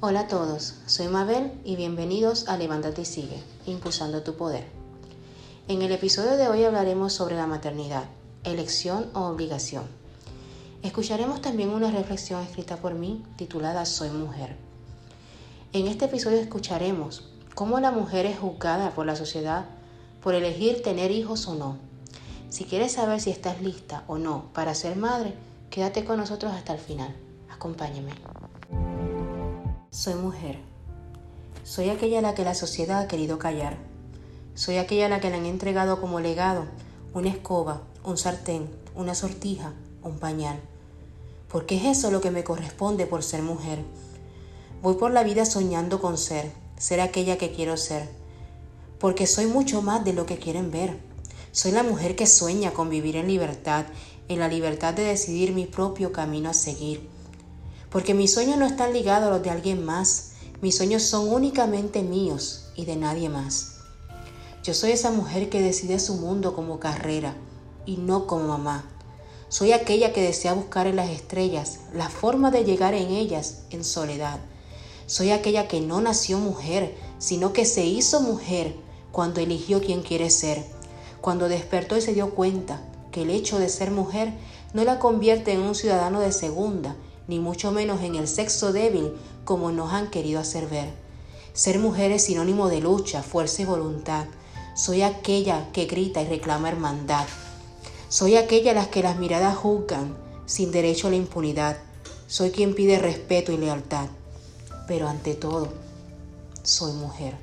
Hola a todos, soy Mabel y bienvenidos a Levántate y Sigue, Impulsando tu Poder. En el episodio de hoy hablaremos sobre la maternidad, elección o obligación. Escucharemos también una reflexión escrita por mí titulada Soy mujer. En este episodio escucharemos cómo la mujer es juzgada por la sociedad por elegir tener hijos o no. Si quieres saber si estás lista o no para ser madre, quédate con nosotros hasta el final. Acompáñame. Soy mujer. Soy aquella a la que la sociedad ha querido callar. Soy aquella a la que le han entregado como legado una escoba, un sartén, una sortija, un pañal. Porque es eso lo que me corresponde por ser mujer. Voy por la vida soñando con ser, ser aquella que quiero ser. Porque soy mucho más de lo que quieren ver. Soy la mujer que sueña con vivir en libertad, en la libertad de decidir mi propio camino a seguir porque mis sueños no están ligados a los de alguien más, mis sueños son únicamente míos y de nadie más. Yo soy esa mujer que decide su mundo como carrera y no como mamá. Soy aquella que desea buscar en las estrellas la forma de llegar en ellas en soledad. Soy aquella que no nació mujer, sino que se hizo mujer cuando eligió quien quiere ser, cuando despertó y se dio cuenta que el hecho de ser mujer no la convierte en un ciudadano de segunda, ni mucho menos en el sexo débil como nos han querido hacer ver. Ser mujer es sinónimo de lucha, fuerza y voluntad. Soy aquella que grita y reclama hermandad. Soy aquella a las que las miradas juzgan sin derecho a la impunidad. Soy quien pide respeto y lealtad. Pero ante todo, soy mujer.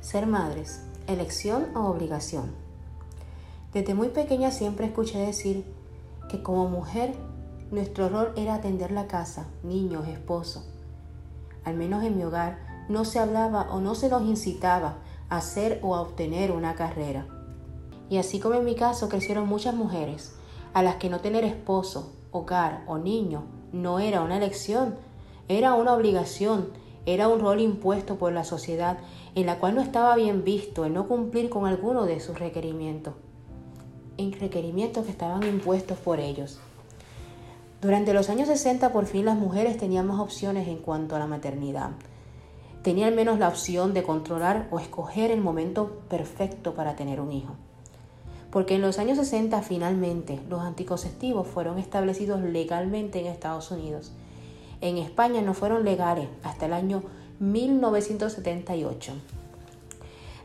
Ser madres, elección o obligación. Desde muy pequeña siempre escuché decir que como mujer nuestro rol era atender la casa, niños, esposo. Al menos en mi hogar no se hablaba o no se nos incitaba a hacer o a obtener una carrera. Y así como en mi caso crecieron muchas mujeres a las que no tener esposo, hogar o niño no era una elección, era una obligación, era un rol impuesto por la sociedad en la cual no estaba bien visto el no cumplir con alguno de sus requerimientos en requerimientos que estaban impuestos por ellos. Durante los años 60 por fin las mujeres tenían más opciones en cuanto a la maternidad. Tenían menos la opción de controlar o escoger el momento perfecto para tener un hijo. Porque en los años 60 finalmente los anticonceptivos fueron establecidos legalmente en Estados Unidos. En España no fueron legales hasta el año 1978.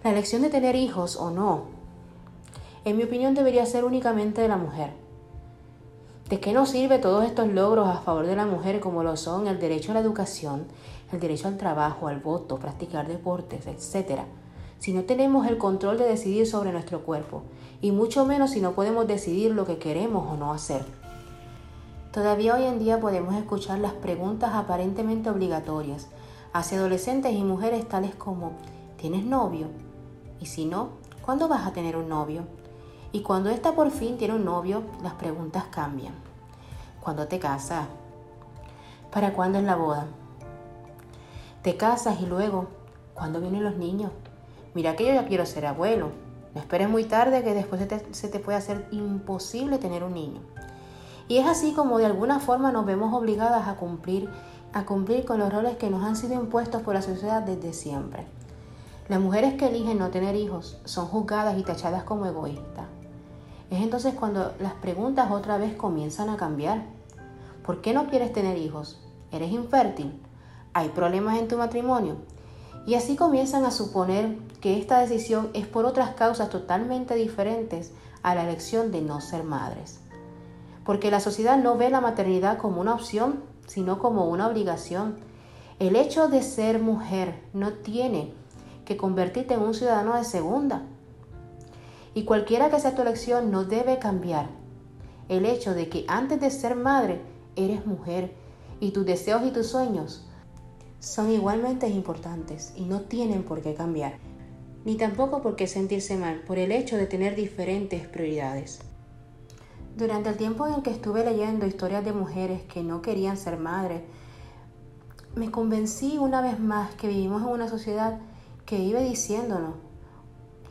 La elección de tener hijos o no en mi opinión debería ser únicamente de la mujer. ¿De qué nos sirve todos estos logros a favor de la mujer como lo son el derecho a la educación, el derecho al trabajo, al voto, practicar deportes, etcétera, si no tenemos el control de decidir sobre nuestro cuerpo, y mucho menos si no podemos decidir lo que queremos o no hacer? Todavía hoy en día podemos escuchar las preguntas aparentemente obligatorias hacia adolescentes y mujeres tales como ¿tienes novio? Y si no, ¿cuándo vas a tener un novio? Y cuando ésta por fin tiene un novio, las preguntas cambian. ¿Cuándo te casas? ¿Para cuándo es la boda? Te casas y luego, ¿cuándo vienen los niños? Mira que yo ya quiero ser abuelo. No esperes muy tarde que después se te, se te puede hacer imposible tener un niño. Y es así como de alguna forma nos vemos obligadas a cumplir, a cumplir con los roles que nos han sido impuestos por la sociedad desde siempre. Las mujeres que eligen no tener hijos son juzgadas y tachadas como egoístas. Es entonces cuando las preguntas otra vez comienzan a cambiar. ¿Por qué no quieres tener hijos? ¿Eres infértil? ¿Hay problemas en tu matrimonio? Y así comienzan a suponer que esta decisión es por otras causas totalmente diferentes a la elección de no ser madres. Porque la sociedad no ve la maternidad como una opción, sino como una obligación. El hecho de ser mujer no tiene que convertirte en un ciudadano de segunda. Y cualquiera que sea tu elección no debe cambiar el hecho de que antes de ser madre eres mujer y tus deseos y tus sueños son igualmente importantes y no tienen por qué cambiar, ni tampoco por qué sentirse mal por el hecho de tener diferentes prioridades. Durante el tiempo en el que estuve leyendo historias de mujeres que no querían ser madres, me convencí una vez más que vivimos en una sociedad que vive diciéndonos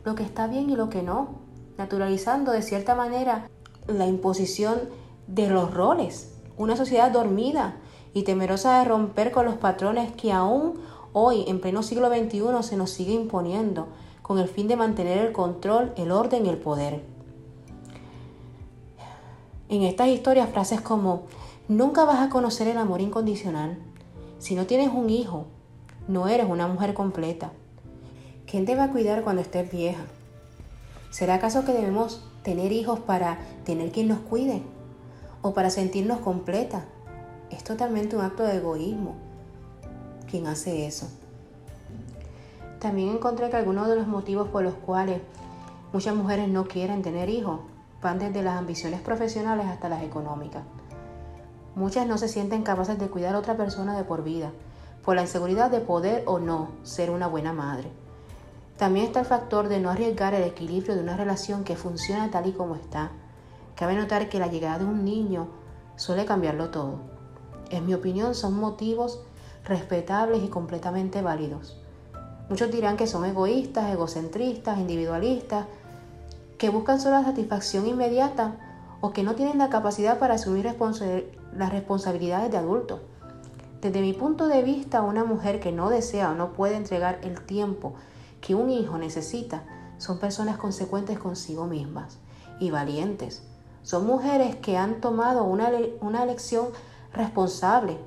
lo que está bien y lo que no, naturalizando de cierta manera la imposición de los roles una sociedad dormida y temerosa de romper con los patrones que aún hoy, en pleno siglo XXI, se nos sigue imponiendo, con el fin de mantener el control, el orden y el poder. En estas historias, frases como, nunca vas a conocer el amor incondicional. Si no tienes un hijo, no eres una mujer completa. ¿Quién te va a cuidar cuando estés vieja? ¿Será acaso que debemos tener hijos para tener quien nos cuide? ¿O para sentirnos completa? Es totalmente un acto de egoísmo quien hace eso. También encontré que algunos de los motivos por los cuales muchas mujeres no quieren tener hijos van desde las ambiciones profesionales hasta las económicas. Muchas no se sienten capaces de cuidar a otra persona de por vida, por la inseguridad de poder o no ser una buena madre. También está el factor de no arriesgar el equilibrio de una relación que funciona tal y como está. Cabe notar que la llegada de un niño suele cambiarlo todo. En mi opinión son motivos respetables y completamente válidos. Muchos dirán que son egoístas, egocentristas, individualistas, que buscan solo la satisfacción inmediata o que no tienen la capacidad para asumir las responsabilidades de adulto. Desde mi punto de vista, una mujer que no desea o no puede entregar el tiempo que un hijo necesita son personas consecuentes consigo mismas y valientes. Son mujeres que han tomado una, una elección responsable,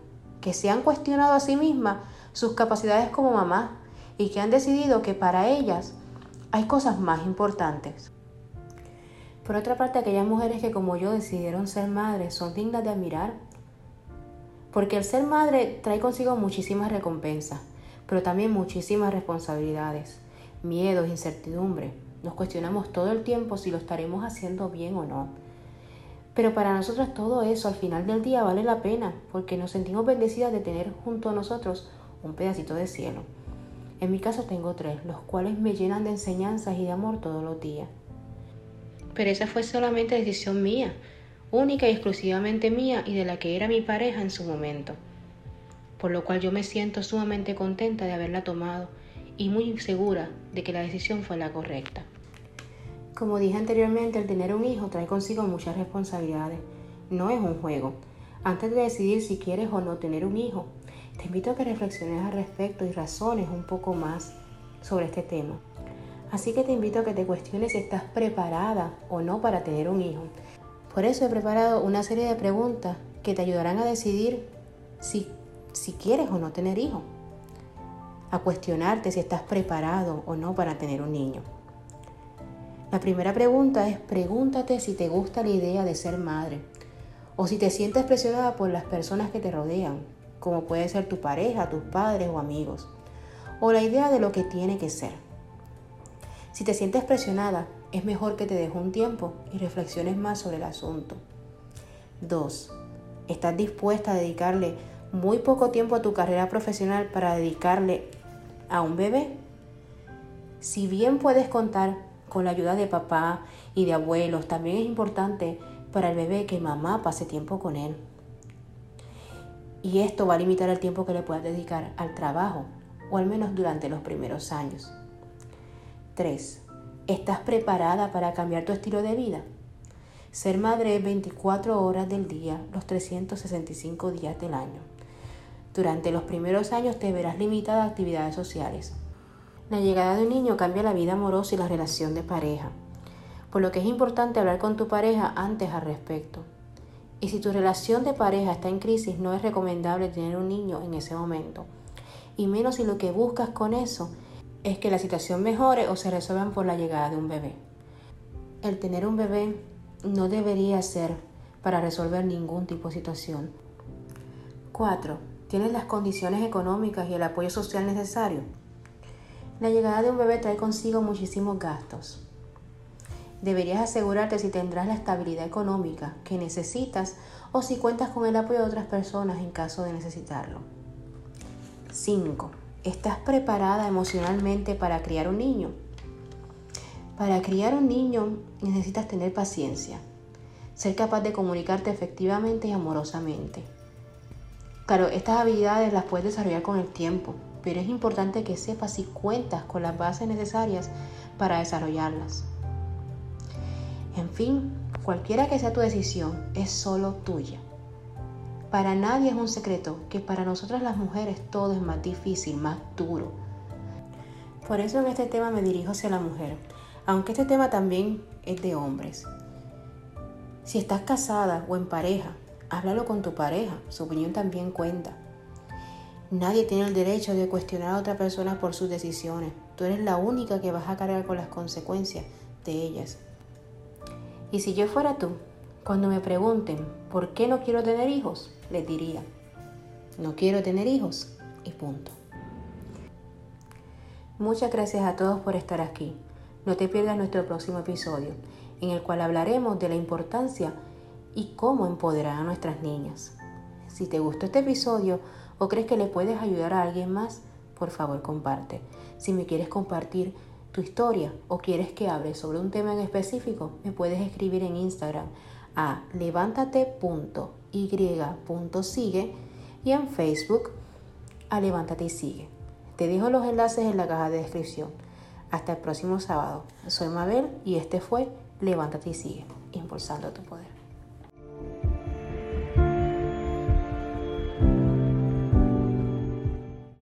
que se han cuestionado a sí mismas sus capacidades como mamá y que han decidido que para ellas hay cosas más importantes. Por otra parte, aquellas mujeres que como yo decidieron ser madres son dignas de admirar, porque el ser madre trae consigo muchísimas recompensas, pero también muchísimas responsabilidades miedos, incertidumbre. Nos cuestionamos todo el tiempo si lo estaremos haciendo bien o no. Pero para nosotros todo eso al final del día vale la pena porque nos sentimos bendecidas de tener junto a nosotros un pedacito de cielo. En mi caso tengo tres, los cuales me llenan de enseñanzas y de amor todos los días. Pero esa fue solamente decisión mía, única y exclusivamente mía y de la que era mi pareja en su momento. Por lo cual yo me siento sumamente contenta de haberla tomado y muy segura de que la decisión fue la correcta. Como dije anteriormente, el tener un hijo trae consigo muchas responsabilidades. No es un juego. Antes de decidir si quieres o no tener un hijo, te invito a que reflexiones al respecto y razones un poco más sobre este tema. Así que te invito a que te cuestiones si estás preparada o no para tener un hijo. Por eso he preparado una serie de preguntas que te ayudarán a decidir si, si quieres o no tener hijo a cuestionarte si estás preparado o no para tener un niño. La primera pregunta es pregúntate si te gusta la idea de ser madre o si te sientes presionada por las personas que te rodean, como puede ser tu pareja, tus padres o amigos, o la idea de lo que tiene que ser. Si te sientes presionada, es mejor que te dejes un tiempo y reflexiones más sobre el asunto. 2. ¿Estás dispuesta a dedicarle muy poco tiempo a tu carrera profesional para dedicarle a un bebé. Si bien puedes contar con la ayuda de papá y de abuelos, también es importante para el bebé que mamá pase tiempo con él. Y esto va a limitar el tiempo que le puedas dedicar al trabajo, o al menos durante los primeros años. 3. ¿Estás preparada para cambiar tu estilo de vida? Ser madre es 24 horas del día, los 365 días del año. Durante los primeros años te verás limitada a actividades sociales. La llegada de un niño cambia la vida amorosa y la relación de pareja, por lo que es importante hablar con tu pareja antes al respecto. Y si tu relación de pareja está en crisis, no es recomendable tener un niño en ese momento, y menos si lo que buscas con eso es que la situación mejore o se resuelvan por la llegada de un bebé. El tener un bebé no debería ser para resolver ningún tipo de situación. 4 ¿Tienes las condiciones económicas y el apoyo social necesario? La llegada de un bebé trae consigo muchísimos gastos. Deberías asegurarte si tendrás la estabilidad económica que necesitas o si cuentas con el apoyo de otras personas en caso de necesitarlo. 5. ¿Estás preparada emocionalmente para criar un niño? Para criar un niño necesitas tener paciencia, ser capaz de comunicarte efectivamente y amorosamente Claro, estas habilidades las puedes desarrollar con el tiempo, pero es importante que sepas si cuentas con las bases necesarias para desarrollarlas. En fin, cualquiera que sea tu decisión, es solo tuya. Para nadie es un secreto que para nosotras las mujeres todo es más difícil, más duro. Por eso en este tema me dirijo hacia la mujer, aunque este tema también es de hombres. Si estás casada o en pareja, háblalo con tu pareja, su opinión también cuenta. Nadie tiene el derecho de cuestionar a otra persona por sus decisiones. Tú eres la única que vas a cargar con las consecuencias de ellas. Y si yo fuera tú, cuando me pregunten por qué no quiero tener hijos, les diría, no quiero tener hijos y punto. Muchas gracias a todos por estar aquí. No te pierdas nuestro próximo episodio, en el cual hablaremos de la importancia y cómo empoderar a nuestras niñas. Si te gustó este episodio o crees que le puedes ayudar a alguien más, por favor comparte. Si me quieres compartir tu historia o quieres que hable sobre un tema en específico, me puedes escribir en Instagram a levántate.y.sigue y en Facebook a levántate y sigue. Te dejo los enlaces en la caja de descripción. Hasta el próximo sábado. Soy Mabel y este fue Levántate y sigue, impulsando tu poder.